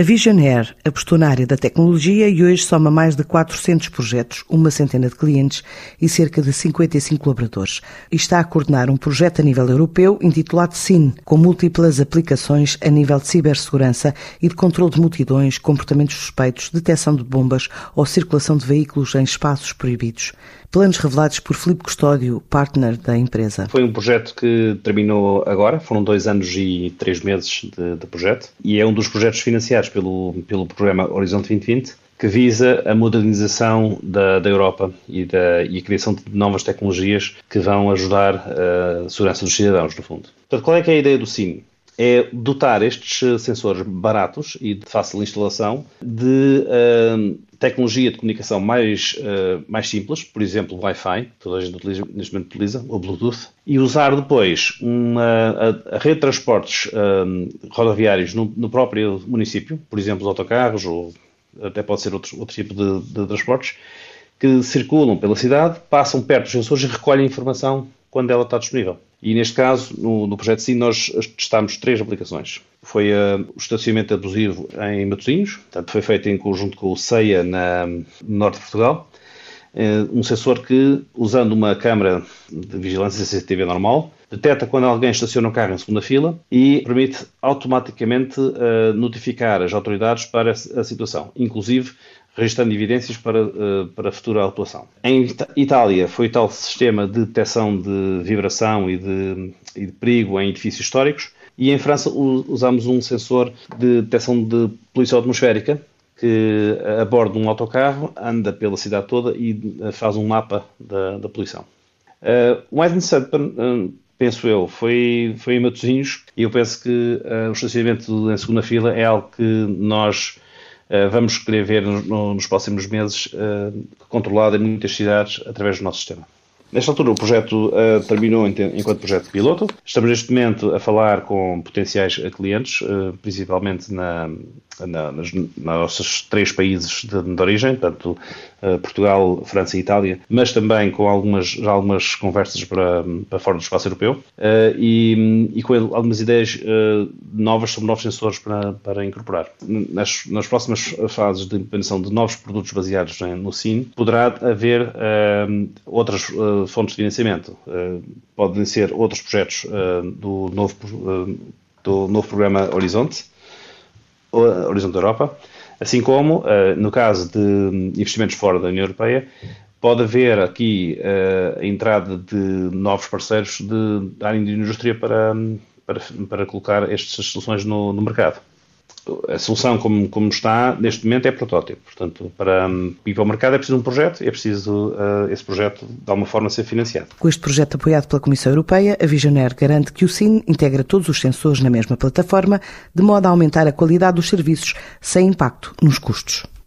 A Visionaire apostou na área da tecnologia e hoje soma mais de 400 projetos, uma centena de clientes e cerca de 55 colaboradores. E está a coordenar um projeto a nível europeu intitulado SIN, com múltiplas aplicações a nível de cibersegurança e de controle de multidões, comportamentos suspeitos, detecção de bombas ou circulação de veículos em espaços proibidos. Planos revelados por Filipe Custódio, partner da empresa. Foi um projeto que terminou agora, foram dois anos e três meses de, de projeto, e é um dos projetos financiados pelo, pelo programa Horizonte 2020, que visa a modernização da, da Europa e, da, e a criação de novas tecnologias que vão ajudar a segurança dos cidadãos, no fundo. Portanto, qual é, é a ideia do Cine? É dotar estes sensores baratos e de fácil instalação de uh, tecnologia de comunicação mais, uh, mais simples, por exemplo, Wi-Fi, toda a gente utiliza, neste momento utiliza, ou Bluetooth, e usar depois uma, a, a rede de transportes uh, rodoviários no, no, próprio município, por exemplo, os autocarros, ou até pode ser outro, outro tipo de, de transportes, que circulam pela cidade, passam perto dos sensores e recolhem informação quando ela está disponível. E neste caso, no, no projeto SIM, nós testámos três aplicações. Foi uh, o estacionamento abusivo em Matosinhos, portanto, foi feito em conjunto com o CEIA na, no norte de Portugal. Uh, um sensor que, usando uma câmara de vigilância CCTV normal, detecta quando alguém estaciona um carro em segunda fila e permite automaticamente uh, notificar as autoridades para a situação, inclusive registrando evidências para, uh, para futura atuação. Em Itália foi tal sistema de detecção de vibração e de, e de perigo em edifícios históricos e em França usamos um sensor de detecção de poluição atmosférica que a bordo de um autocarro anda pela cidade toda e eh, faz um mapa da, da poluição. Uh, o mais interessante, penso eu, foi, foi em Matosinhos e eu penso que uh, o estacionamento em segunda fila é algo que nós eh, vamos querer ver nos próximos meses eh, controlado em muitas cidades através do nosso sistema. Nesta altura, o projeto uh, terminou enquanto projeto piloto. Estamos neste momento a falar com potenciais clientes, uh, principalmente na, na, nas, nos nossos três países de, de origem, portanto, uh, Portugal, França e Itália, mas também com algumas, algumas conversas para, para fora do espaço europeu e, e, com algumas ideias novas sobre novos sensores para, para incorporar. Nas, nas próximas fases de implementação de novos produtos baseados no SIN, poderá haver outras fontes de financiamento. Uh, podem ser outros projetos uh, do, novo, uh, do novo programa Horizonte, Horizonte Europa, assim como, no caso de investimentos fora da União Europeia, pode haver aqui a entrada de novos parceiros de, da área de indústria para, para, para colocar estas soluções no, no mercado a solução como, como está neste momento é protótipo. Portanto, para ir para o mercado é preciso um projeto e é preciso uh, esse projeto de alguma forma ser financiado. Com este projeto apoiado pela Comissão Europeia, a Visionaire garante que o SIN integra todos os sensores na mesma plataforma, de modo a aumentar a qualidade dos serviços sem impacto nos custos.